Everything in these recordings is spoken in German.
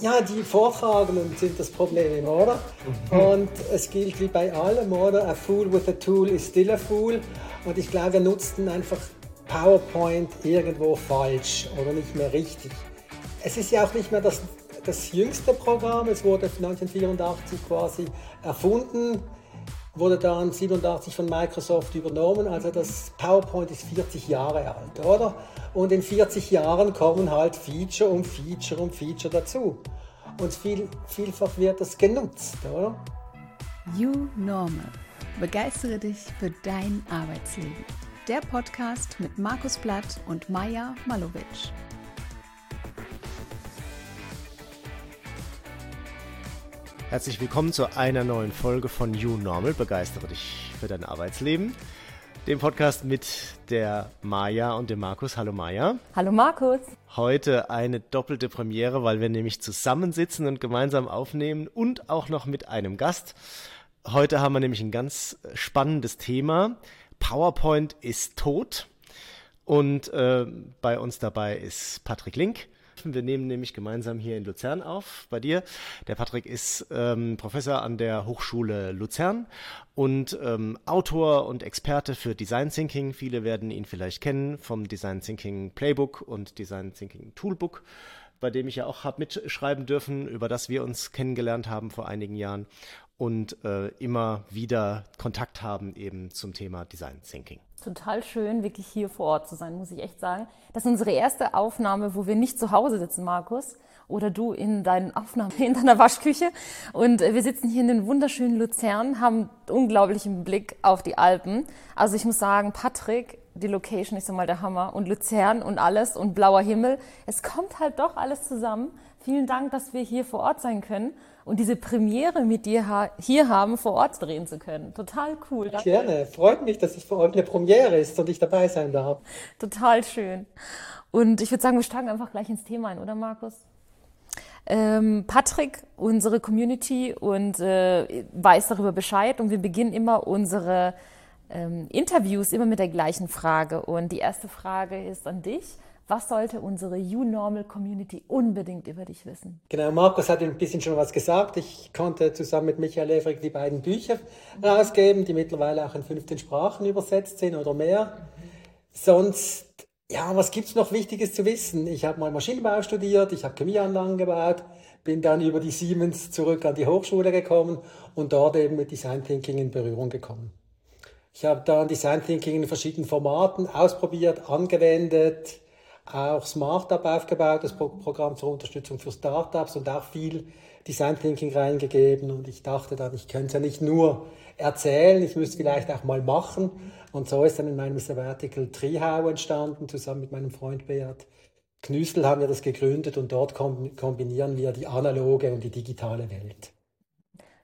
Ja, die Vortragenden sind das Problem, oder? Und es gilt wie bei allem, oder? A fool with a tool is still a fool. Und ich glaube, wir nutzten einfach PowerPoint irgendwo falsch oder nicht mehr richtig. Es ist ja auch nicht mehr das, das jüngste Programm. Es wurde 1984 quasi erfunden, wurde dann 87 von Microsoft übernommen. Also das PowerPoint ist 40 Jahre alt, oder? Und in 40 Jahren kommen halt Feature um Feature um Feature dazu. Und viel, vielfach wird das genutzt, oder? You Normal. Begeistere dich für dein Arbeitsleben. Der Podcast mit Markus Blatt und Maja Malovic. Herzlich willkommen zu einer neuen Folge von You Normal. Begeistere dich für dein Arbeitsleben. Dem Podcast mit der Maja und dem Markus. Hallo Maja. Hallo Markus. Heute eine doppelte Premiere, weil wir nämlich zusammensitzen und gemeinsam aufnehmen und auch noch mit einem Gast. Heute haben wir nämlich ein ganz spannendes Thema. PowerPoint ist tot. Und äh, bei uns dabei ist Patrick Link. Wir nehmen nämlich gemeinsam hier in Luzern auf, bei dir. Der Patrick ist ähm, Professor an der Hochschule Luzern und ähm, Autor und Experte für Design Thinking. Viele werden ihn vielleicht kennen vom Design Thinking Playbook und Design Thinking Toolbook bei dem ich ja auch habe mitschreiben dürfen, über das wir uns kennengelernt haben vor einigen Jahren und äh, immer wieder Kontakt haben eben zum Thema Design Thinking total schön, wirklich hier vor Ort zu sein, muss ich echt sagen. Das ist unsere erste Aufnahme, wo wir nicht zu Hause sitzen, Markus, oder du in deinen Aufnahmen in deiner Waschküche. Und wir sitzen hier in den wunderschönen Luzern, haben unglaublichen Blick auf die Alpen. Also ich muss sagen, Patrick, die Location ist einmal der Hammer und Luzern und alles und blauer Himmel. Es kommt halt doch alles zusammen. Vielen Dank, dass wir hier vor Ort sein können und diese Premiere mit dir hier haben, vor Ort drehen zu können. Total cool. Danke. Gerne. Freut mich, dass es für euch eine Premiere ist und ich dabei sein darf. Total schön. Und ich würde sagen, wir steigen einfach gleich ins Thema ein, oder Markus? Ähm, Patrick, unsere Community und äh, weiß darüber Bescheid und wir beginnen immer unsere ähm, Interviews immer mit der gleichen Frage. Und die erste Frage ist an dich. Was sollte unsere U-Normal Community unbedingt über dich wissen? Genau, Markus hat ein bisschen schon was gesagt. Ich konnte zusammen mit Michael Evrig die beiden Bücher rausgeben, die mittlerweile auch in 15 Sprachen übersetzt sind oder mehr. Sonst, ja, was gibt es noch Wichtiges zu wissen? Ich habe mal Maschinenbau studiert, ich habe Chemieanlagen gebaut, bin dann über die Siemens zurück an die Hochschule gekommen und dort eben mit Design Thinking in Berührung gekommen. Ich habe dann Design Thinking in verschiedenen Formaten ausprobiert, angewendet, auch Smartup aufgebaut, das Programm zur Unterstützung für Startups und auch viel Design Thinking reingegeben. Und ich dachte dann, ich könnte es ja nicht nur erzählen, ich müsste vielleicht auch mal machen. Und so ist dann in meinem Sabbatical Trihau entstanden, zusammen mit meinem Freund Beat Knüstel haben wir das gegründet und dort kombinieren wir die analoge und die digitale Welt.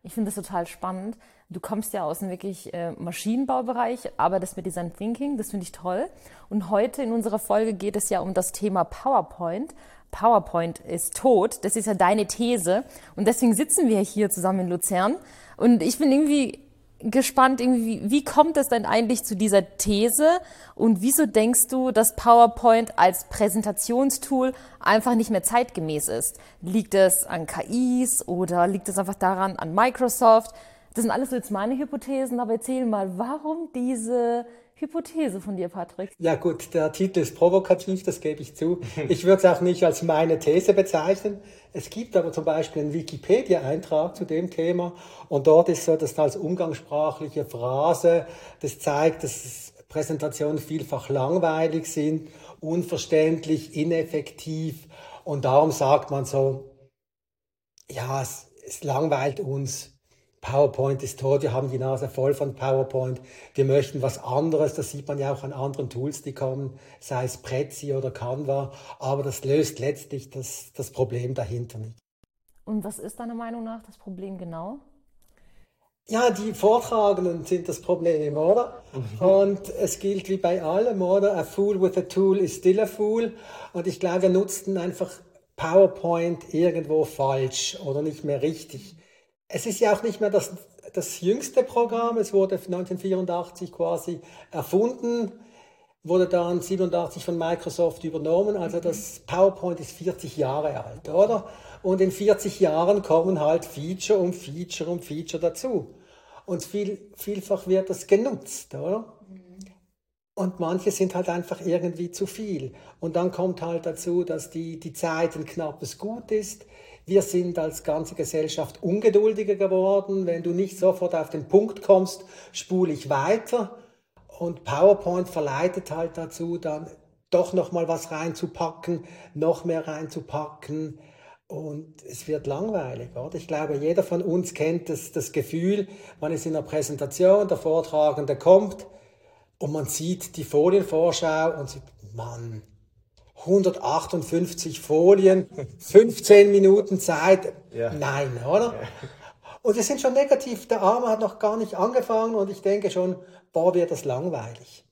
Ich finde das total spannend. Du kommst ja aus dem wirklich äh, Maschinenbaubereich, arbeitest mit Design Thinking, das finde ich toll. Und heute in unserer Folge geht es ja um das Thema PowerPoint. PowerPoint ist tot, das ist ja deine These. Und deswegen sitzen wir hier zusammen in Luzern. Und ich bin irgendwie gespannt, irgendwie, wie kommt es denn eigentlich zu dieser These und wieso denkst du, dass PowerPoint als Präsentationstool einfach nicht mehr zeitgemäß ist? Liegt es an KIs oder liegt es einfach daran an Microsoft? Das sind alles so jetzt meine Hypothesen, aber erzähl mal, warum diese Hypothese von dir, Patrick? Ja gut, der Titel ist provokativ, das gebe ich zu. Ich würde es auch nicht als meine These bezeichnen. Es gibt aber zum Beispiel einen Wikipedia-Eintrag zu dem Thema und dort ist so, dass als umgangssprachliche Phrase, das zeigt, dass Präsentationen vielfach langweilig sind, unverständlich, ineffektiv und darum sagt man so, ja, es, es langweilt uns PowerPoint ist tot, wir haben die Nase voll von PowerPoint, wir möchten was anderes, das sieht man ja auch an anderen Tools, die kommen, sei es Prezi oder Canva, aber das löst letztlich das, das Problem dahinter nicht. Und was ist deiner Meinung nach das Problem genau? Ja, die Vortragenden sind das Problem, oder? Mhm. Und es gilt wie bei allem, oder? A fool with a tool is still a fool. Und ich glaube, wir nutzten einfach PowerPoint irgendwo falsch oder nicht mehr richtig es ist ja auch nicht mehr das, das jüngste Programm. Es wurde 1984 quasi erfunden, wurde dann 87 von Microsoft übernommen. Also das PowerPoint ist 40 Jahre alt, oder? Und in 40 Jahren kommen halt Feature um Feature um Feature dazu. Und viel, vielfach wird das genutzt, oder? Und manche sind halt einfach irgendwie zu viel. Und dann kommt halt dazu, dass die, die Zeit ein knappes Gut ist. Wir sind als ganze Gesellschaft ungeduldiger geworden. Wenn du nicht sofort auf den Punkt kommst, spule ich weiter. Und PowerPoint verleitet halt dazu, dann doch noch mal was reinzupacken, noch mehr reinzupacken. Und es wird langweilig, oder? Ich glaube, jeder von uns kennt das, das Gefühl, man ist in einer Präsentation, der Vortragende kommt, und man sieht die Folienvorschau und sieht, Mann, 158 Folien, 15 Minuten Zeit. Ja. Nein, oder? Ja. Und wir sind schon negativ. Der Arme hat noch gar nicht angefangen und ich denke schon, boah, wird das langweilig.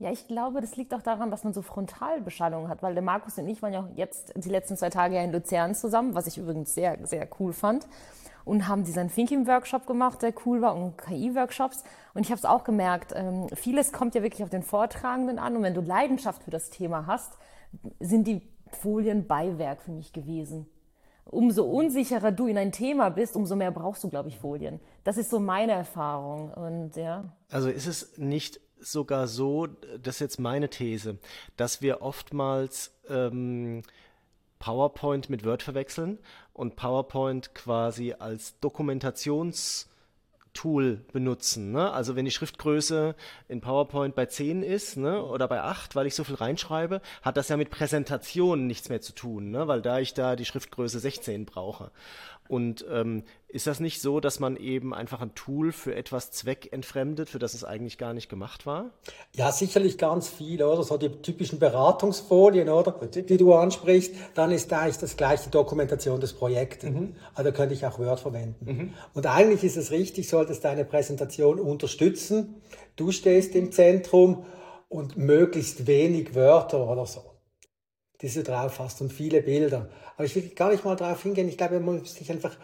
Ja, ich glaube, das liegt auch daran, dass man so Frontalbeschallung hat, weil der Markus und ich waren ja auch jetzt die letzten zwei Tage in Luzern zusammen, was ich übrigens sehr, sehr cool fand und haben diesen Thinking-Workshop gemacht, der cool war, und KI-Workshops. Und ich habe es auch gemerkt, ähm, vieles kommt ja wirklich auf den Vortragenden an. Und wenn du Leidenschaft für das Thema hast, sind die Folien Beiwerk für mich gewesen. Umso unsicherer du in ein Thema bist, umso mehr brauchst du, glaube ich, Folien. Das ist so meine Erfahrung. Und ja. Also ist es nicht sogar so, das ist jetzt meine These, dass wir oftmals ähm, PowerPoint mit Word verwechseln und PowerPoint quasi als Dokumentations- Tool benutzen. Ne? Also wenn die Schriftgröße in PowerPoint bei 10 ist ne? oder bei 8, weil ich so viel reinschreibe, hat das ja mit Präsentationen nichts mehr zu tun, ne? weil da ich da die Schriftgröße 16 brauche. Und ähm, ist das nicht so, dass man eben einfach ein Tool für etwas zweckentfremdet, für das es eigentlich gar nicht gemacht war? Ja, sicherlich ganz viel, oder? So die typischen Beratungsfolien, oder? Die du ansprichst, dann ist eigentlich das gleiche Dokumentation des Projektes. Mhm. Also könnte ich auch Word verwenden. Mhm. Und eigentlich ist es richtig, solltest deine Präsentation unterstützen. Du stehst im Zentrum und möglichst wenig Wörter oder so die du drauf hast und viele Bilder. Aber ich will gar nicht mal drauf hingehen. Ich glaube, man muss sich einfach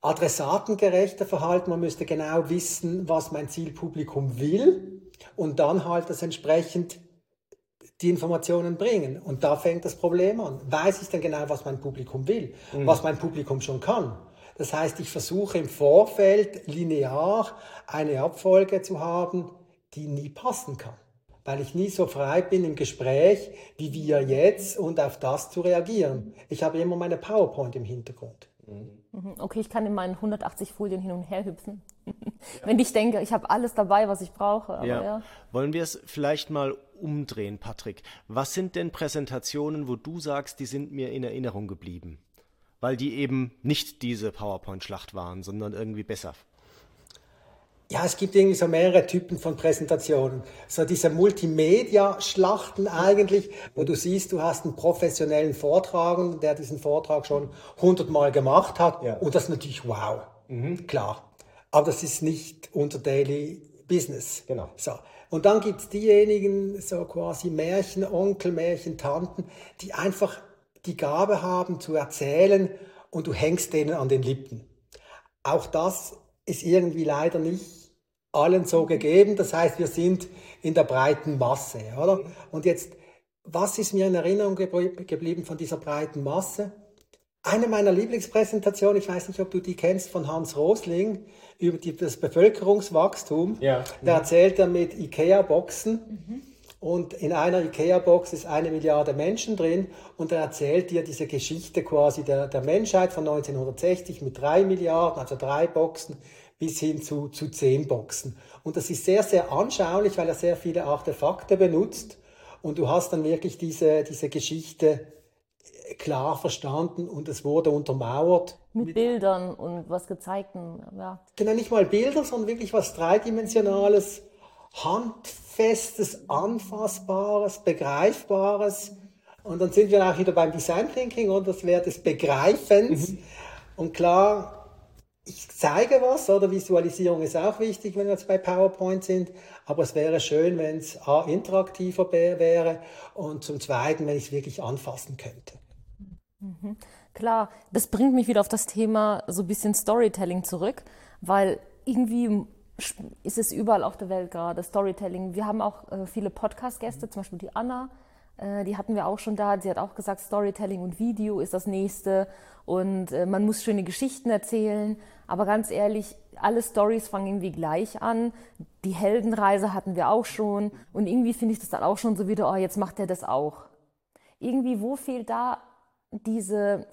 adressatengerechter verhalten. Man müsste genau wissen, was mein Zielpublikum will und dann halt das entsprechend die Informationen bringen. Und da fängt das Problem an. Weiß ich denn genau, was mein Publikum will, mhm. was mein Publikum schon kann? Das heißt, ich versuche im Vorfeld linear eine Abfolge zu haben, die nie passen kann weil ich nie so frei bin im Gespräch wie wir jetzt und auf das zu reagieren. Ich habe immer meine PowerPoint im Hintergrund. Mhm. Okay, ich kann in meinen 180 Folien hin und her hüpfen. Ja. Wenn ich denke, ich habe alles dabei, was ich brauche. Ja. Ja. Wollen wir es vielleicht mal umdrehen, Patrick? Was sind denn Präsentationen, wo du sagst, die sind mir in Erinnerung geblieben? Weil die eben nicht diese PowerPoint-Schlacht waren, sondern irgendwie besser ja, es gibt irgendwie so mehrere Typen von Präsentationen. So diese Multimedia-Schlachten eigentlich, wo du siehst, du hast einen professionellen Vortragenden, der diesen Vortrag schon hundertmal gemacht hat. Ja. Und das ist natürlich wow. Mhm. Klar. Aber das ist nicht unser Daily Business. Genau. So. Und dann gibt's diejenigen, so quasi Märchenonkel, Märchentanten, die einfach die Gabe haben zu erzählen und du hängst denen an den Lippen. Auch das ist irgendwie leider nicht allen so gegeben. Das heißt, wir sind in der breiten Masse, oder? Und jetzt, was ist mir in Erinnerung geblieben von dieser breiten Masse? Eine meiner Lieblingspräsentationen, ich weiß nicht, ob du die kennst, von Hans Rosling über die, das Bevölkerungswachstum. Ja. Da erzählt er mit Ikea-Boxen. Mhm. Und in einer IKEA-Box ist eine Milliarde Menschen drin und er erzählt dir diese Geschichte quasi der, der Menschheit von 1960 mit drei Milliarden, also drei Boxen, bis hin zu, zu zehn Boxen. Und das ist sehr, sehr anschaulich, weil er sehr viele Artefakte benutzt. Und du hast dann wirklich diese, diese Geschichte klar verstanden und es wurde untermauert. Mit, mit Bildern und was gezeigten, ja. Genau, nicht mal Bilder, sondern wirklich was Dreidimensionales, Handfestes, Anfassbares, Begreifbares. Und dann sind wir auch wieder beim Design Thinking und das wäre des Begreifens. Mhm. Und klar, ich zeige was, oder Visualisierung ist auch wichtig, wenn wir jetzt bei PowerPoint sind, aber es wäre schön, wenn es A, interaktiver wäre und zum Zweiten, wenn ich es wirklich anfassen könnte. Mhm. Klar, das bringt mich wieder auf das Thema so ein bisschen Storytelling zurück, weil irgendwie ist es überall auf der Welt gerade, Storytelling. Wir haben auch äh, viele Podcast-Gäste, zum Beispiel die Anna, äh, die hatten wir auch schon da. Sie hat auch gesagt, Storytelling und Video ist das nächste und äh, man muss schöne Geschichten erzählen. Aber ganz ehrlich, alle Stories fangen irgendwie gleich an. Die Heldenreise hatten wir auch schon und irgendwie finde ich das dann auch schon so wieder, oh, jetzt macht er das auch. Irgendwie, wo fehlt da diese,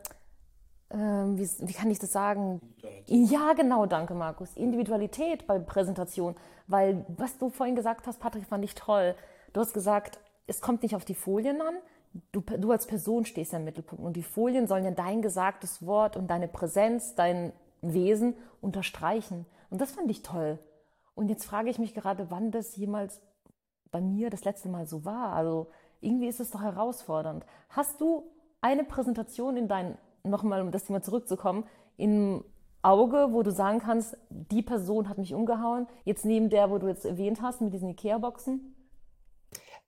äh, wie, wie, kann ich das sagen? Ja, genau, danke Markus. Individualität bei Präsentation, weil was du vorhin gesagt hast, Patrick, fand ich toll. Du hast gesagt, es kommt nicht auf die Folien an. Du, du als Person stehst ja im Mittelpunkt und die Folien sollen ja dein gesagtes Wort und deine Präsenz, dein Wesen unterstreichen. Und das fand ich toll. Und jetzt frage ich mich gerade, wann das jemals bei mir das letzte Mal so war. Also irgendwie ist es doch herausfordernd. Hast du eine Präsentation in dein, nochmal um das Thema zurückzukommen, im Auge, wo du sagen kannst, die Person hat mich umgehauen, jetzt neben der, wo du jetzt erwähnt hast, mit diesen Ikea-Boxen?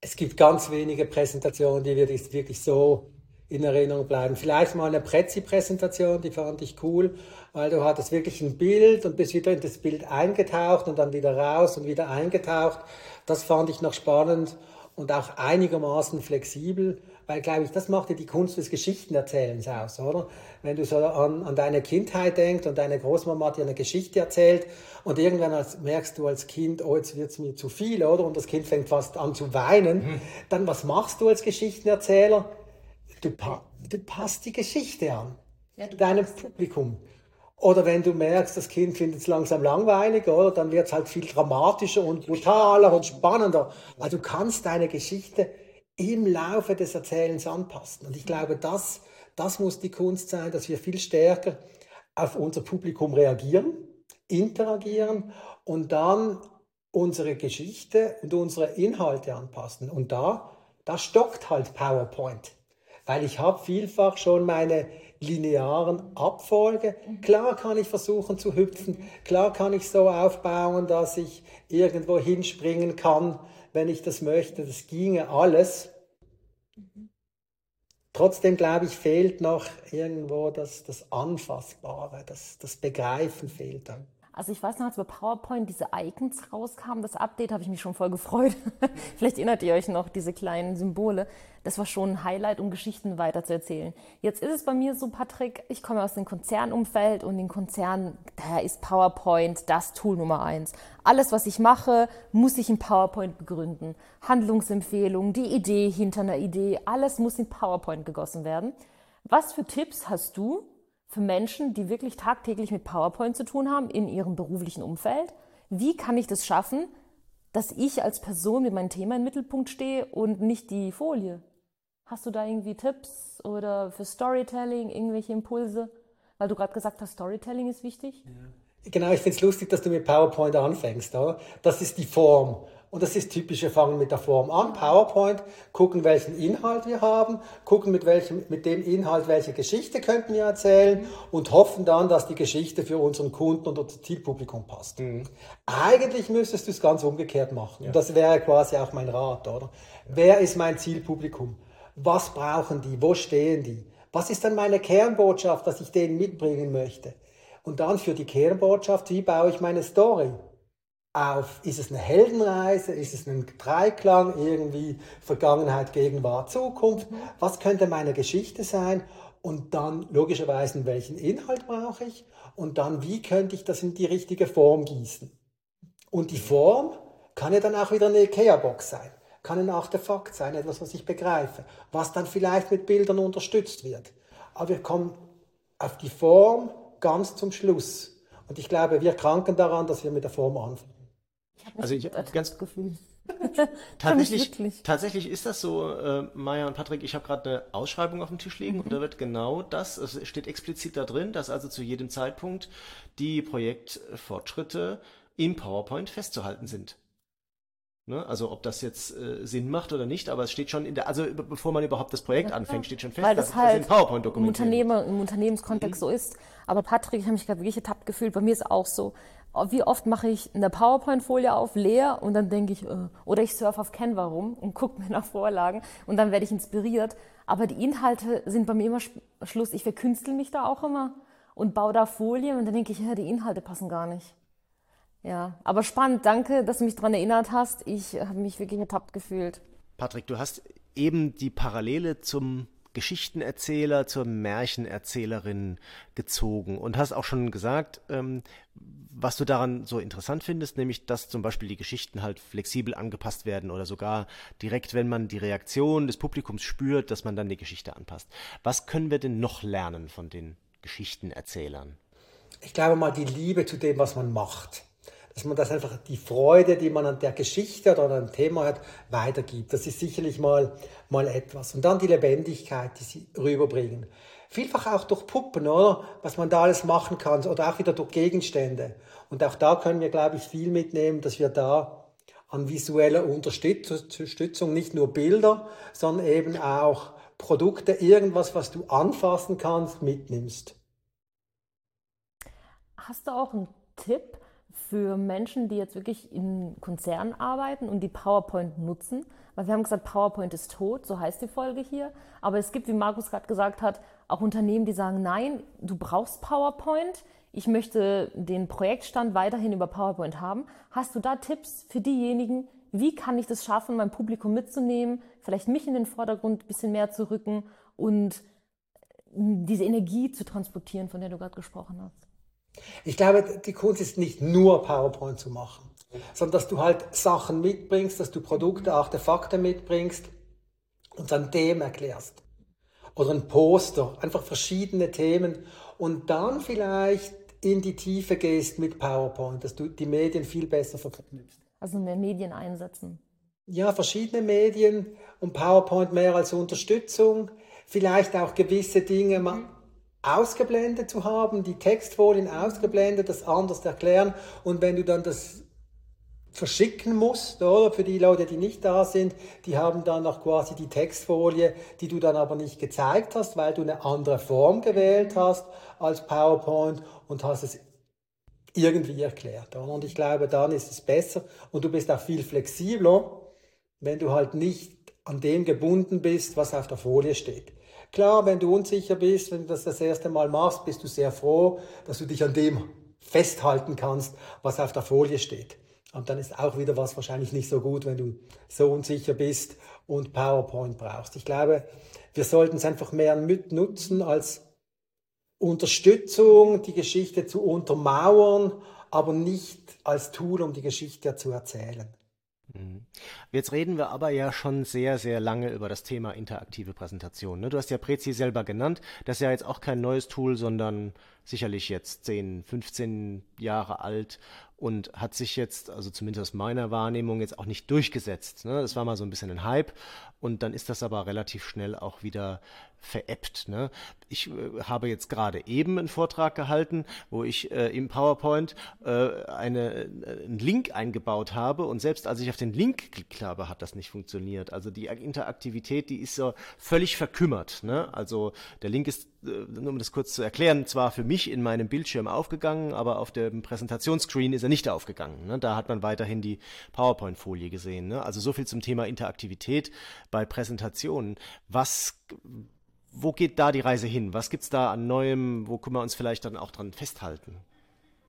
Es gibt ganz wenige Präsentationen, die wirklich so in Erinnerung bleiben. Vielleicht mal eine Prezi-Präsentation, die fand ich cool, weil du hattest wirklich ein Bild und bist wieder in das Bild eingetaucht und dann wieder raus und wieder eingetaucht. Das fand ich noch spannend und auch einigermaßen flexibel, weil, glaube ich, das macht ja die Kunst des Geschichtenerzählens aus, oder? Wenn du so an, an deine Kindheit denkst und deine Großmama hat dir eine Geschichte erzählt und irgendwann als, merkst du als Kind, oh, jetzt wird's mir zu viel, oder? Und das Kind fängt fast an zu weinen. Mhm. Dann, was machst du als Geschichtenerzähler? Du, du passt die Geschichte an, ja, deinem Publikum. Oder wenn du merkst, das Kind findet es langsam langweilig, oder? Dann wird es halt viel dramatischer und brutaler und spannender. Also du kannst deine Geschichte im Laufe des Erzählens anpassen. Und ich glaube, das, das muss die Kunst sein, dass wir viel stärker auf unser Publikum reagieren, interagieren und dann unsere Geschichte und unsere Inhalte anpassen. Und da, da stockt halt PowerPoint. Weil ich habe vielfach schon meine linearen Abfolge. Klar kann ich versuchen zu hüpfen, klar kann ich so aufbauen, dass ich irgendwo hinspringen kann, wenn ich das möchte. Das ginge alles. Trotzdem glaube ich, fehlt noch irgendwo das, das Anfassbare, das, das Begreifen fehlt dann. Also ich weiß noch, als bei PowerPoint diese Icons rauskamen, das Update, habe ich mich schon voll gefreut. Vielleicht erinnert ihr euch noch, diese kleinen Symbole. Das war schon ein Highlight, um Geschichten weiterzuerzählen. Jetzt ist es bei mir so, Patrick, ich komme aus dem Konzernumfeld und in Konzernen, da ist PowerPoint das Tool Nummer eins. Alles, was ich mache, muss ich in PowerPoint begründen. Handlungsempfehlungen, die Idee hinter einer Idee, alles muss in PowerPoint gegossen werden. Was für Tipps hast du, für Menschen, die wirklich tagtäglich mit PowerPoint zu tun haben in ihrem beruflichen Umfeld. Wie kann ich das schaffen, dass ich als Person mit meinem Thema im Mittelpunkt stehe und nicht die Folie? Hast du da irgendwie Tipps oder für Storytelling irgendwelche Impulse? Weil du gerade gesagt hast, Storytelling ist wichtig. Ja. Genau, ich finde es lustig, dass du mit PowerPoint anfängst. Oder? Das ist die Form. Und das ist typisch, wir fangen mit der Form an, PowerPoint, gucken, welchen Inhalt wir haben, gucken, mit, welchem, mit dem Inhalt, welche Geschichte könnten wir erzählen und hoffen dann, dass die Geschichte für unseren Kunden und unser Zielpublikum passt. Mhm. Eigentlich müsstest du es ganz umgekehrt machen. Ja. Und das wäre quasi auch mein Rat, oder? Ja. Wer ist mein Zielpublikum? Was brauchen die? Wo stehen die? Was ist dann meine Kernbotschaft, dass ich denen mitbringen möchte? Und dann für die Kernbotschaft, wie baue ich meine Story? Auf, ist es eine Heldenreise, ist es ein Dreiklang, irgendwie Vergangenheit, Gegenwart, Zukunft, was könnte meine Geschichte sein und dann logischerweise, welchen Inhalt brauche ich und dann, wie könnte ich das in die richtige Form gießen. Und die Form kann ja dann auch wieder eine Ikea-Box sein, kann ein Artefakt sein, etwas, was ich begreife, was dann vielleicht mit Bildern unterstützt wird. Aber wir kommen auf die Form ganz zum Schluss. Und ich glaube, wir kranken daran, dass wir mit der Form anfangen also ich habe ganz Gefühl. tatsächlich, tatsächlich ist das so, äh, Maya und Patrick, ich habe gerade eine Ausschreibung auf dem Tisch liegen mhm. und da wird genau das, es steht explizit da drin, dass also zu jedem Zeitpunkt die Projektfortschritte im PowerPoint festzuhalten sind. Ne? Also ob das jetzt äh, Sinn macht oder nicht, aber es steht schon in der, also bevor man überhaupt das Projekt ja, anfängt, steht schon fest, Weil das dass halt das in PowerPoint dokumentiert im, Unternehmer, im Unternehmenskontext mhm. so ist. Aber Patrick, ich habe mich gerade wirklich ertappt gefühlt, bei mir ist auch so, wie oft mache ich eine PowerPoint-Folie auf, leer und dann denke ich, äh, oder ich surfe auf Canva rum und gucke mir nach Vorlagen und dann werde ich inspiriert. Aber die Inhalte sind bei mir immer Schluss. Ich verkünstel mich da auch immer und baue da Folien und dann denke ich, ja, die Inhalte passen gar nicht. Ja, aber spannend. Danke, dass du mich daran erinnert hast. Ich habe mich wirklich ertappt gefühlt. Patrick, du hast eben die Parallele zum Geschichtenerzähler zur Märchenerzählerin gezogen und hast auch schon gesagt, ähm, was du daran so interessant findest, nämlich dass zum Beispiel die Geschichten halt flexibel angepasst werden oder sogar direkt, wenn man die Reaktion des Publikums spürt, dass man dann die Geschichte anpasst. Was können wir denn noch lernen von den Geschichtenerzählern? Ich glaube mal die Liebe zu dem, was man macht dass man das einfach die Freude, die man an der Geschichte oder an einem Thema hat, weitergibt. Das ist sicherlich mal, mal etwas. Und dann die Lebendigkeit, die sie rüberbringen. Vielfach auch durch Puppen, oder? Was man da alles machen kann. Oder auch wieder durch Gegenstände. Und auch da können wir, glaube ich, viel mitnehmen, dass wir da an visueller Unterstützung nicht nur Bilder, sondern eben auch Produkte, irgendwas, was du anfassen kannst, mitnimmst. Hast du auch einen Tipp, für Menschen, die jetzt wirklich in Konzernen arbeiten und die PowerPoint nutzen. Weil wir haben gesagt, PowerPoint ist tot, so heißt die Folge hier. Aber es gibt, wie Markus gerade gesagt hat, auch Unternehmen, die sagen, nein, du brauchst PowerPoint. Ich möchte den Projektstand weiterhin über PowerPoint haben. Hast du da Tipps für diejenigen, wie kann ich das schaffen, mein Publikum mitzunehmen, vielleicht mich in den Vordergrund ein bisschen mehr zu rücken und diese Energie zu transportieren, von der du gerade gesprochen hast? Ich glaube, die Kunst ist nicht nur PowerPoint zu machen, sondern dass du halt Sachen mitbringst, dass du Produkte, Artefakte mitbringst und dann dem erklärst. Oder ein Poster, einfach verschiedene Themen und dann vielleicht in die Tiefe gehst mit PowerPoint, dass du die Medien viel besser verknüpfst. Also mehr Medien einsetzen. Ja, verschiedene Medien und PowerPoint mehr als Unterstützung. Vielleicht auch gewisse Dinge ausgeblendet zu haben, die Textfolien ausgeblendet, das anders erklären und wenn du dann das verschicken musst, oder für die Leute, die nicht da sind, die haben dann noch quasi die Textfolie, die du dann aber nicht gezeigt hast, weil du eine andere Form gewählt hast als PowerPoint und hast es irgendwie erklärt. Oder? Und ich glaube, dann ist es besser und du bist auch viel flexibler, wenn du halt nicht an dem gebunden bist, was auf der Folie steht. Klar, wenn du unsicher bist, wenn du das das erste Mal machst, bist du sehr froh, dass du dich an dem festhalten kannst, was auf der Folie steht. Und dann ist auch wieder was wahrscheinlich nicht so gut, wenn du so unsicher bist und PowerPoint brauchst. Ich glaube, wir sollten es einfach mehr nutzen als Unterstützung, die Geschichte zu untermauern, aber nicht als Tool, um die Geschichte zu erzählen. Mhm. Jetzt reden wir aber ja schon sehr, sehr lange über das Thema interaktive Präsentation. Ne? Du hast ja Prezi selber genannt. Das ist ja jetzt auch kein neues Tool, sondern sicherlich jetzt 10, 15 Jahre alt und hat sich jetzt, also zumindest aus meiner Wahrnehmung, jetzt auch nicht durchgesetzt. Ne? Das war mal so ein bisschen ein Hype und dann ist das aber relativ schnell auch wieder veräppt. Ne? Ich äh, habe jetzt gerade eben einen Vortrag gehalten, wo ich äh, im PowerPoint äh, eine, äh, einen Link eingebaut habe und selbst als ich auf den Link geklickt habe, hat das nicht funktioniert. Also die Interaktivität, die ist so völlig verkümmert. Ne? Also der Link ist, äh, nur um das kurz zu erklären, zwar für mich in meinem Bildschirm aufgegangen, aber auf dem Präsentationsscreen ist er nicht aufgegangen. Ne? Da hat man weiterhin die PowerPoint-Folie gesehen. Ne? Also so viel zum Thema Interaktivität bei Präsentationen. Was wo geht da die Reise hin? Was gibt es da an Neuem? Wo können wir uns vielleicht dann auch dran festhalten?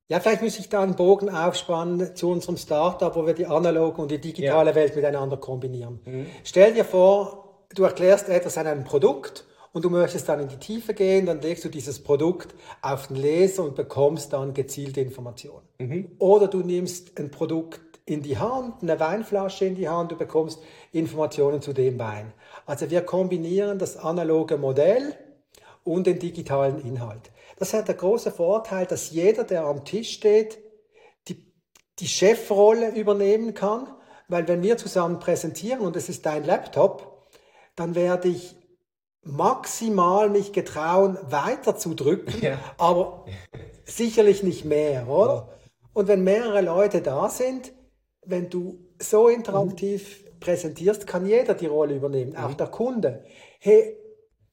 Ja, vielleicht muss ich da einen Bogen aufspannen zu unserem Startup, wo wir die analoge und die digitale ja. Welt miteinander kombinieren. Mhm. Stell dir vor, du erklärst etwas an einem Produkt und du möchtest dann in die Tiefe gehen, dann legst du dieses Produkt auf den Leser und bekommst dann gezielte Informationen. Mhm. Oder du nimmst ein Produkt in die Hand, eine Weinflasche in die Hand, du bekommst Informationen zu dem Wein. Also wir kombinieren das analoge Modell und den digitalen Inhalt. Das hat der große Vorteil, dass jeder, der am Tisch steht, die, die Chefrolle übernehmen kann, weil wenn wir zusammen präsentieren und es ist dein Laptop, dann werde ich maximal mich getrauen, weiter zu drücken, ja. aber sicherlich nicht mehr, oder? Und wenn mehrere Leute da sind, wenn du so interaktiv. Präsentierst, kann jeder die Rolle übernehmen, auch mhm. der Kunde. Hey,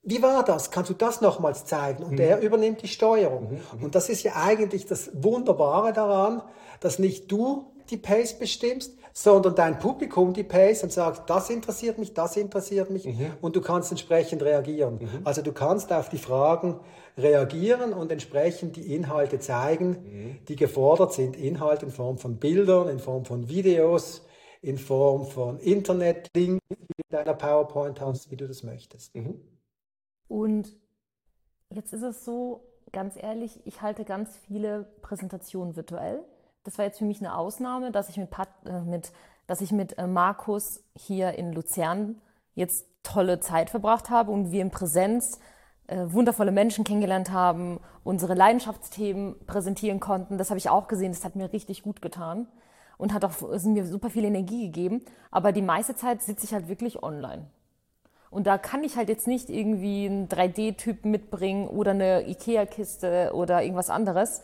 wie war das? Kannst du das nochmals zeigen? Und mhm. der übernimmt die Steuerung. Mhm. mhm. Und das ist ja eigentlich das Wunderbare daran, dass nicht du die Pace bestimmst, sondern dein Publikum die Pace und sagt, das interessiert mich, das interessiert mich mhm. und du kannst entsprechend reagieren. Mhm. Also du kannst auf die Fragen reagieren und entsprechend die Inhalte zeigen, mhm. die gefordert sind. Inhalt in Form von Bildern, in Form von Videos, in Form von Internet-Links, wie du deiner PowerPoint hast, wie du das möchtest. Mhm. Und jetzt ist es so, ganz ehrlich, ich halte ganz viele Präsentationen virtuell. Das war jetzt für mich eine Ausnahme, dass ich mit, Pat, äh, mit, dass ich mit äh, Markus hier in Luzern jetzt tolle Zeit verbracht habe und wir in Präsenz äh, wundervolle Menschen kennengelernt haben, unsere Leidenschaftsthemen präsentieren konnten. Das habe ich auch gesehen, das hat mir richtig gut getan und hat auch sind mir super viel Energie gegeben. Aber die meiste Zeit sitze ich halt wirklich online. Und da kann ich halt jetzt nicht irgendwie einen 3D-Typ mitbringen oder eine Ikea-Kiste oder irgendwas anderes.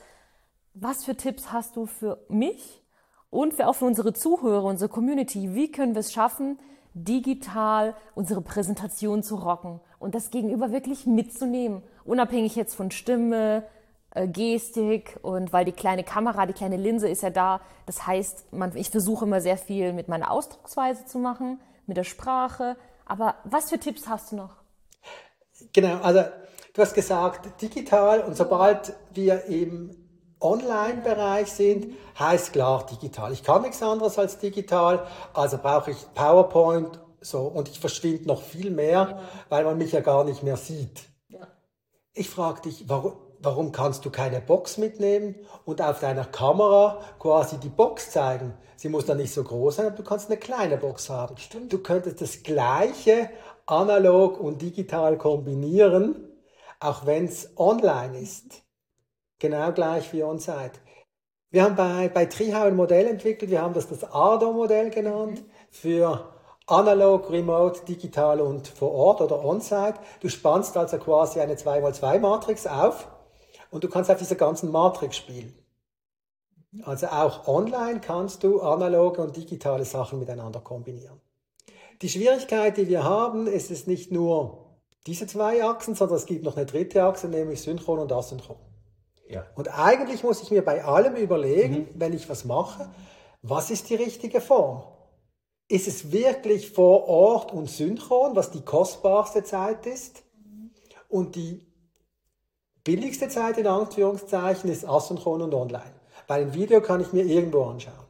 Was für Tipps hast du für mich und für auch für unsere Zuhörer, unsere Community? Wie können wir es schaffen, digital unsere Präsentation zu rocken und das Gegenüber wirklich mitzunehmen? Unabhängig jetzt von Stimme, äh, Gestik und weil die kleine Kamera, die kleine Linse ist ja da. Das heißt, man, ich versuche immer sehr viel mit meiner Ausdrucksweise zu machen, mit der Sprache. Aber was für Tipps hast du noch? Genau, also du hast gesagt, digital und sobald wir im Online-Bereich sind, heißt klar digital. Ich kann nichts anderes als digital, also brauche ich PowerPoint so und ich verschwinde noch viel mehr, weil man mich ja gar nicht mehr sieht. Ja. Ich frage dich, warum, warum kannst du keine Box mitnehmen und auf deiner Kamera quasi die Box zeigen? Sie muss dann nicht so groß sein, aber du kannst eine kleine Box haben. Stimmt. Du könntest das Gleiche analog und digital kombinieren, auch wenn es online ist. Genau gleich wie on-site. Wir haben bei, bei Trihau ein Modell entwickelt, wir haben das das ADO-Modell genannt, für analog, remote, digital und vor Ort oder on-site. Du spannst also quasi eine 2x2-Matrix auf und du kannst auf dieser ganzen Matrix spielen. Also auch online kannst du analoge und digitale Sachen miteinander kombinieren. Die Schwierigkeit, die wir haben, ist es nicht nur diese zwei Achsen, sondern es gibt noch eine dritte Achse, nämlich synchron und asynchron. Ja. Und eigentlich muss ich mir bei allem überlegen, mhm. wenn ich was mache, was ist die richtige Form? Ist es wirklich vor Ort und synchron, was die kostbarste Zeit ist? Und die billigste Zeit in Anführungszeichen ist asynchron und online. Weil ein Video kann ich mir irgendwo anschauen.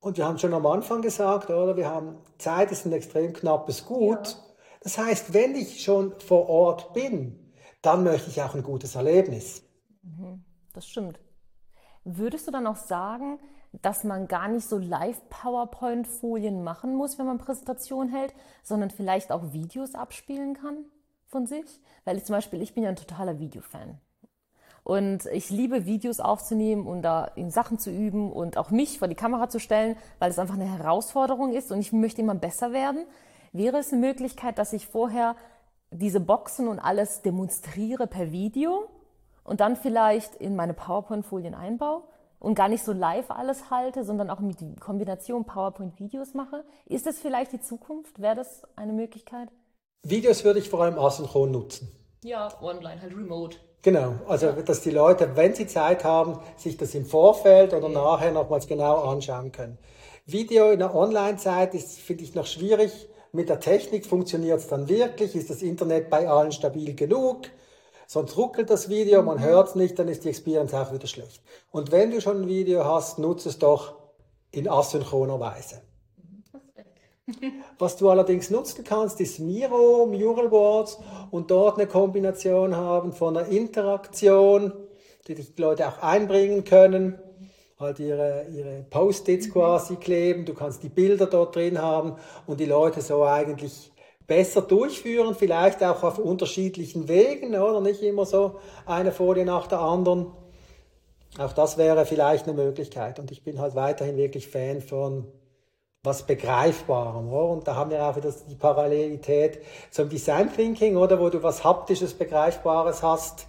Und wir haben schon am Anfang gesagt, oder? Wir haben Zeit ist ein extrem knappes Gut. Ja. Das heißt, wenn ich schon vor Ort bin, dann möchte ich auch ein gutes Erlebnis. Mhm. Das stimmt. Würdest du dann auch sagen, dass man gar nicht so Live-PowerPoint-Folien machen muss, wenn man Präsentationen hält, sondern vielleicht auch Videos abspielen kann? Von sich, weil ich zum Beispiel, ich bin ja ein totaler Videofan. Und ich liebe Videos aufzunehmen und da in Sachen zu üben und auch mich vor die Kamera zu stellen, weil es einfach eine Herausforderung ist und ich möchte immer besser werden. Wäre es eine Möglichkeit, dass ich vorher diese Boxen und alles demonstriere per Video und dann vielleicht in meine PowerPoint-Folien einbaue und gar nicht so live alles halte, sondern auch mit Kombination PowerPoint-Videos mache? Ist das vielleicht die Zukunft? Wäre das eine Möglichkeit? Videos würde ich vor allem asynchron nutzen. Ja, online, halt remote. Genau, also ja. dass die Leute, wenn sie Zeit haben, sich das im Vorfeld oder ja. nachher nochmals genau anschauen können. Video in der Online-Zeit ist, finde ich, noch schwierig. Mit der Technik funktioniert es dann wirklich? Ist das Internet bei allen stabil genug? Sonst ruckelt das Video, man mhm. hört es nicht, dann ist die Experience auch wieder schlecht. Und wenn du schon ein Video hast, nutze es doch in asynchroner Weise. Was du allerdings nutzen kannst, ist Miro, Mural Boards und dort eine Kombination haben von einer Interaktion, die die Leute auch einbringen können, halt ihre, ihre Post-its quasi kleben, du kannst die Bilder dort drin haben und die Leute so eigentlich besser durchführen, vielleicht auch auf unterschiedlichen Wegen, oder? Nicht immer so eine Folie nach der anderen. Auch das wäre vielleicht eine Möglichkeit. Und ich bin halt weiterhin wirklich Fan von was Begreifbarem. Oder? Und da haben wir auch wieder die Parallelität zum Design Thinking, oder, wo du was Haptisches, Begreifbares hast.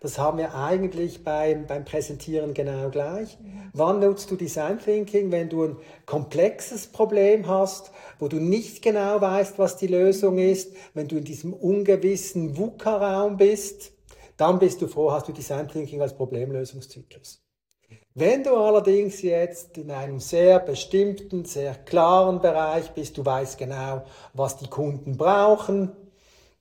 Das haben wir eigentlich beim, beim Präsentieren genau gleich. Mhm. Wann nutzt du Design Thinking? Wenn du ein komplexes Problem hast, wo du nicht genau weißt, was die Lösung ist, wenn du in diesem ungewissen VUCA-Raum bist, dann bist du froh, hast du Design Thinking als Problemlösungszyklus. Wenn du allerdings jetzt in einem sehr bestimmten, sehr klaren Bereich bist, du weißt genau, was die Kunden brauchen,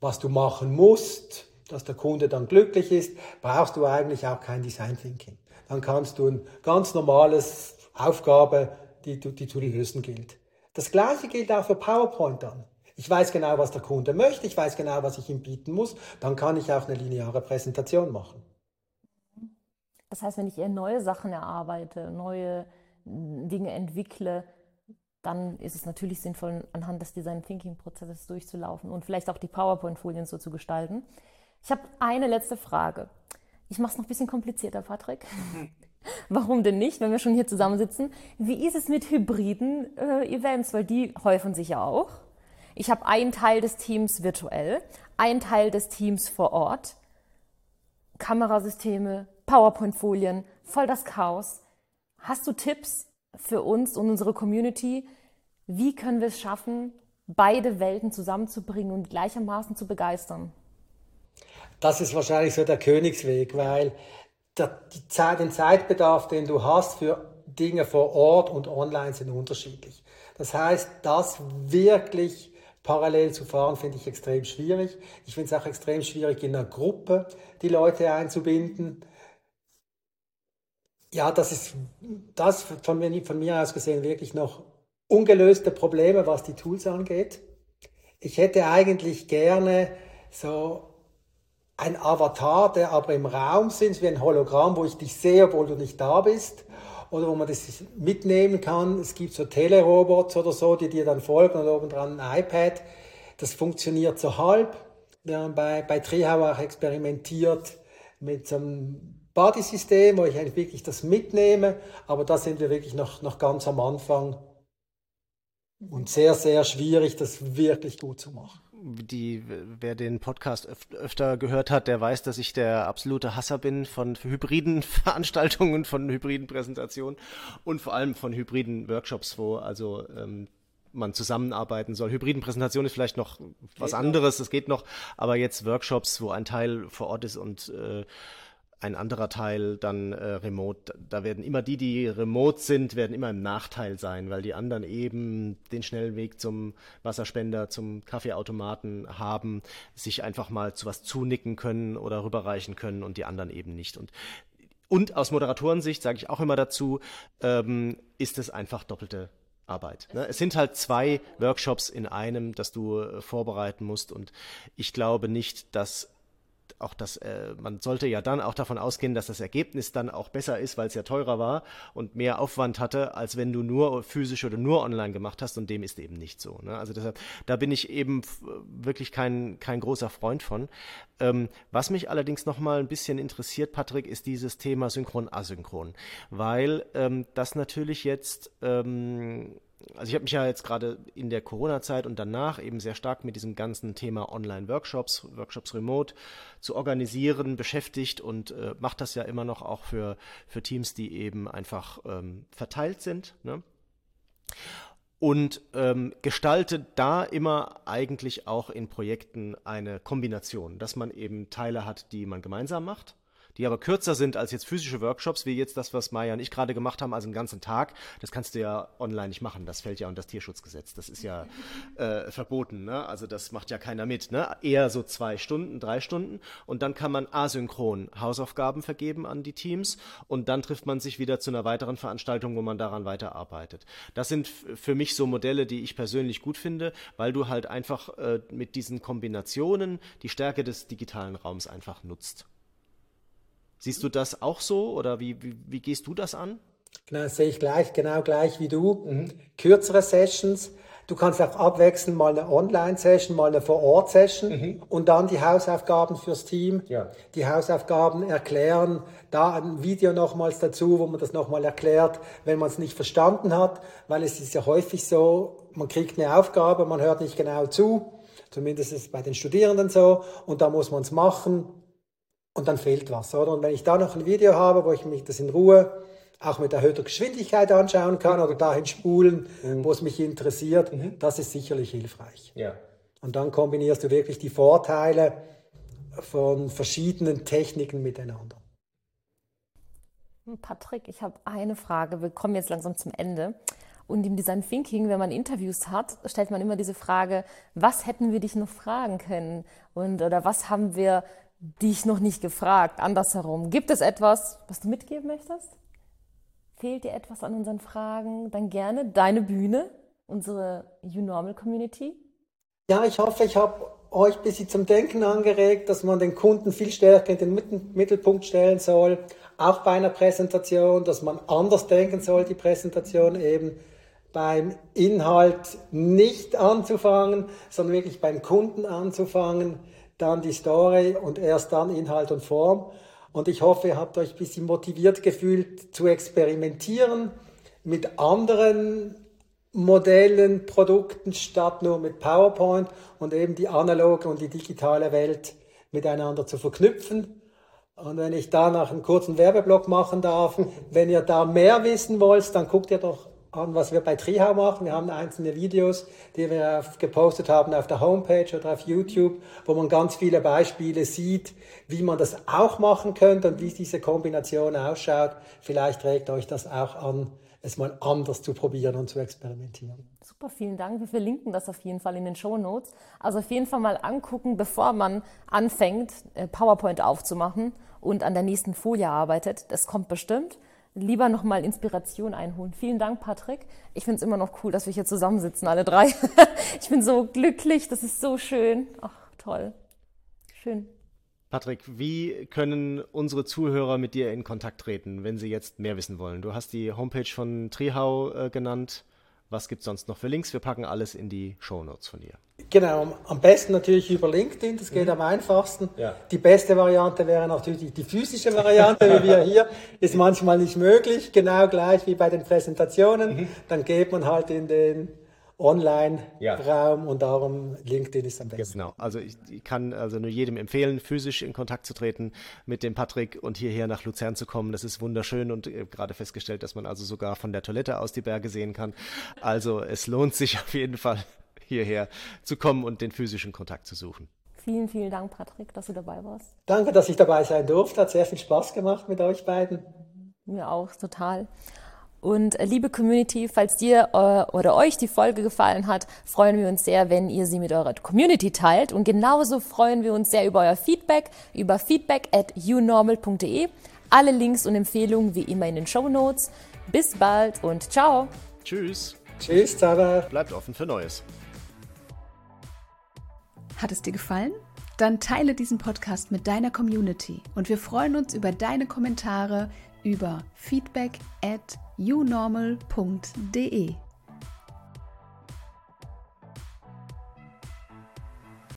was du machen musst, dass der Kunde dann glücklich ist, brauchst du eigentlich auch kein Design Thinking. Dann kannst du ein ganz normales Aufgabe, die, die zu lösen gilt. Das gleiche gilt auch für PowerPoint dann. Ich weiß genau, was der Kunde möchte, ich weiß genau, was ich ihm bieten muss, dann kann ich auch eine lineare Präsentation machen. Das heißt, wenn ich eher neue Sachen erarbeite, neue Dinge entwickle, dann ist es natürlich sinnvoll, anhand des Design Thinking Prozesses durchzulaufen und vielleicht auch die PowerPoint-Folien so zu gestalten. Ich habe eine letzte Frage. Ich mache es noch ein bisschen komplizierter, Patrick. Warum denn nicht, wenn wir schon hier zusammensitzen? Wie ist es mit hybriden äh, Events? Weil die häufen sich ja auch. Ich habe einen Teil des Teams virtuell, einen Teil des Teams vor Ort. Kamerasysteme, PowerPoint-Folien, voll das Chaos. Hast du Tipps für uns und unsere Community? Wie können wir es schaffen, beide Welten zusammenzubringen und gleichermaßen zu begeistern? Das ist wahrscheinlich so der Königsweg, weil der, Zeit, den Zeitbedarf, den du hast für Dinge vor Ort und online sind unterschiedlich. Das heißt, das wirklich parallel zu fahren, finde ich extrem schwierig. Ich finde es auch extrem schwierig, in einer Gruppe die Leute einzubinden ja, das ist das von mir, von mir aus gesehen wirklich noch ungelöste Probleme, was die Tools angeht. Ich hätte eigentlich gerne so ein Avatar, der aber im Raum sind, wie ein Hologramm, wo ich dich sehe, obwohl du nicht da bist. Oder wo man das mitnehmen kann. Es gibt so Telerobots oder so, die dir dann folgen und oben dran ein iPad. Das funktioniert so halb. Wir haben bei, bei Trihau auch experimentiert mit so einem Buddy-System, wo ich eigentlich wirklich das mitnehme, aber da sind wir wirklich noch, noch ganz am Anfang und sehr, sehr schwierig, das wirklich gut zu machen. Die, wer den Podcast öf öfter gehört hat, der weiß, dass ich der absolute Hasser bin von hybriden Veranstaltungen, von hybriden Präsentationen und vor allem von hybriden Workshops, wo also ähm, man zusammenarbeiten soll. Hybriden Präsentation ist vielleicht noch was geht anderes, es geht noch, aber jetzt Workshops, wo ein Teil vor Ort ist und äh, ein anderer Teil dann äh, remote. Da werden immer die, die remote sind, werden immer im Nachteil sein, weil die anderen eben den schnellen Weg zum Wasserspender, zum Kaffeeautomaten haben, sich einfach mal zu was zunicken können oder rüberreichen können und die anderen eben nicht. Und und aus Moderatorensicht sage ich auch immer dazu, ähm, ist es einfach doppelte Arbeit. Ne? Es sind halt zwei Workshops in einem, das du äh, vorbereiten musst. Und ich glaube nicht, dass auch das, äh, man sollte ja dann auch davon ausgehen, dass das Ergebnis dann auch besser ist, weil es ja teurer war und mehr Aufwand hatte, als wenn du nur physisch oder nur online gemacht hast und dem ist eben nicht so. Ne? Also deshalb, da bin ich eben wirklich kein, kein großer Freund von. Ähm, was mich allerdings nochmal ein bisschen interessiert, Patrick, ist dieses Thema Synchron-Asynchron, weil ähm, das natürlich jetzt ähm, also ich habe mich ja jetzt gerade in der Corona-Zeit und danach eben sehr stark mit diesem ganzen Thema Online-Workshops, Workshops remote zu organisieren beschäftigt und äh, mache das ja immer noch auch für, für Teams, die eben einfach ähm, verteilt sind. Ne? Und ähm, gestalte da immer eigentlich auch in Projekten eine Kombination, dass man eben Teile hat, die man gemeinsam macht die aber kürzer sind als jetzt physische Workshops, wie jetzt das, was Maya und ich gerade gemacht haben, also einen ganzen Tag. Das kannst du ja online nicht machen. Das fällt ja unter das Tierschutzgesetz. Das ist ja äh, verboten. Ne? Also das macht ja keiner mit. Ne? Eher so zwei Stunden, drei Stunden. Und dann kann man asynchron Hausaufgaben vergeben an die Teams und dann trifft man sich wieder zu einer weiteren Veranstaltung, wo man daran weiterarbeitet. Das sind für mich so Modelle, die ich persönlich gut finde, weil du halt einfach äh, mit diesen Kombinationen die Stärke des digitalen Raums einfach nutzt. Siehst du das auch so oder wie, wie, wie gehst du das an? Genau, sehe ich gleich, genau gleich wie du. Mhm. Kürzere Sessions. Du kannst auch abwechseln, mal eine Online-Session, mal eine Vor-Ort-Session mhm. und dann die Hausaufgaben fürs Team. Ja. Die Hausaufgaben erklären, da ein Video nochmals dazu, wo man das nochmal erklärt, wenn man es nicht verstanden hat, weil es ist ja häufig so, man kriegt eine Aufgabe, man hört nicht genau zu, zumindest ist es bei den Studierenden so, und da muss man es machen und dann fehlt was, oder? Und wenn ich da noch ein Video habe, wo ich mich das in Ruhe auch mit erhöhter Geschwindigkeit anschauen kann oder dahin spulen, mhm. wo es mich interessiert, mhm. das ist sicherlich hilfreich. Ja. Und dann kombinierst du wirklich die Vorteile von verschiedenen Techniken miteinander. Patrick, ich habe eine Frage. Wir kommen jetzt langsam zum Ende. Und im Design Thinking, wenn man Interviews hat, stellt man immer diese Frage, was hätten wir dich noch fragen können? Und oder was haben wir dich noch nicht gefragt? Andersherum. Gibt es etwas, was du mitgeben möchtest? Fehlt dir etwas an unseren Fragen? Dann gerne deine Bühne, unsere U-Normal Community. Ja, ich hoffe, ich habe euch ein bisschen zum Denken angeregt, dass man den Kunden viel stärker in den Mittelpunkt stellen soll, auch bei einer Präsentation, dass man anders denken soll, die Präsentation eben beim Inhalt nicht anzufangen, sondern wirklich beim Kunden anzufangen, dann die Story und erst dann Inhalt und Form. Und ich hoffe, ihr habt euch ein bisschen motiviert gefühlt zu experimentieren mit anderen Modellen, Produkten statt nur mit PowerPoint und eben die analoge und die digitale Welt miteinander zu verknüpfen. Und wenn ich da noch einen kurzen Werbeblock machen darf, wenn ihr da mehr wissen wollt, dann guckt ihr doch an, was wir bei Trihau machen. Wir haben einzelne Videos, die wir gepostet haben auf der Homepage oder auf YouTube, wo man ganz viele Beispiele sieht, wie man das auch machen könnte und wie diese Kombination ausschaut. Vielleicht regt euch das auch an, es mal anders zu probieren und zu experimentieren. Super, vielen Dank. Wir verlinken das auf jeden Fall in den Show Notes. Also auf jeden Fall mal angucken, bevor man anfängt, äh, PowerPoint aufzumachen und an der nächsten Folie arbeitet. Das kommt bestimmt lieber nochmal Inspiration einholen. Vielen Dank, Patrick. Ich finde es immer noch cool, dass wir hier zusammensitzen, alle drei. ich bin so glücklich, das ist so schön. Ach, toll. Schön. Patrick, wie können unsere Zuhörer mit dir in Kontakt treten, wenn sie jetzt mehr wissen wollen? Du hast die Homepage von Trihau äh, genannt. Was gibt es sonst noch für Links? Wir packen alles in die Show Notes von dir. Genau, am besten natürlich über LinkedIn, das geht mhm. am einfachsten. Ja. Die beste Variante wäre natürlich die physische Variante, wie wir hier, ist manchmal nicht möglich, genau gleich wie bei den Präsentationen. Mhm. Dann geht man halt in den Online-Raum ja. und darum LinkedIn ist am besten. Genau, also ich, ich, kann also nur jedem empfehlen, physisch in Kontakt zu treten mit dem Patrick und hierher nach Luzern zu kommen. Das ist wunderschön und äh, gerade festgestellt, dass man also sogar von der Toilette aus die Berge sehen kann. Also es lohnt sich auf jeden Fall hierher zu kommen und den physischen Kontakt zu suchen. Vielen, vielen Dank, Patrick, dass du dabei warst. Danke, dass ich dabei sein durfte. Hat sehr viel Spaß gemacht mit euch beiden. Mir auch, total. Und äh, liebe Community, falls dir äh, oder euch die Folge gefallen hat, freuen wir uns sehr, wenn ihr sie mit eurer Community teilt. Und genauso freuen wir uns sehr über euer Feedback, über feedback at unormal.de. Alle Links und Empfehlungen wie immer in den Show Notes. Bis bald und ciao. Tschüss. Tschüss, Zara. Bleibt offen für Neues. Hat es dir gefallen? Dann teile diesen Podcast mit deiner Community und wir freuen uns über deine Kommentare über feedback at unormal.de.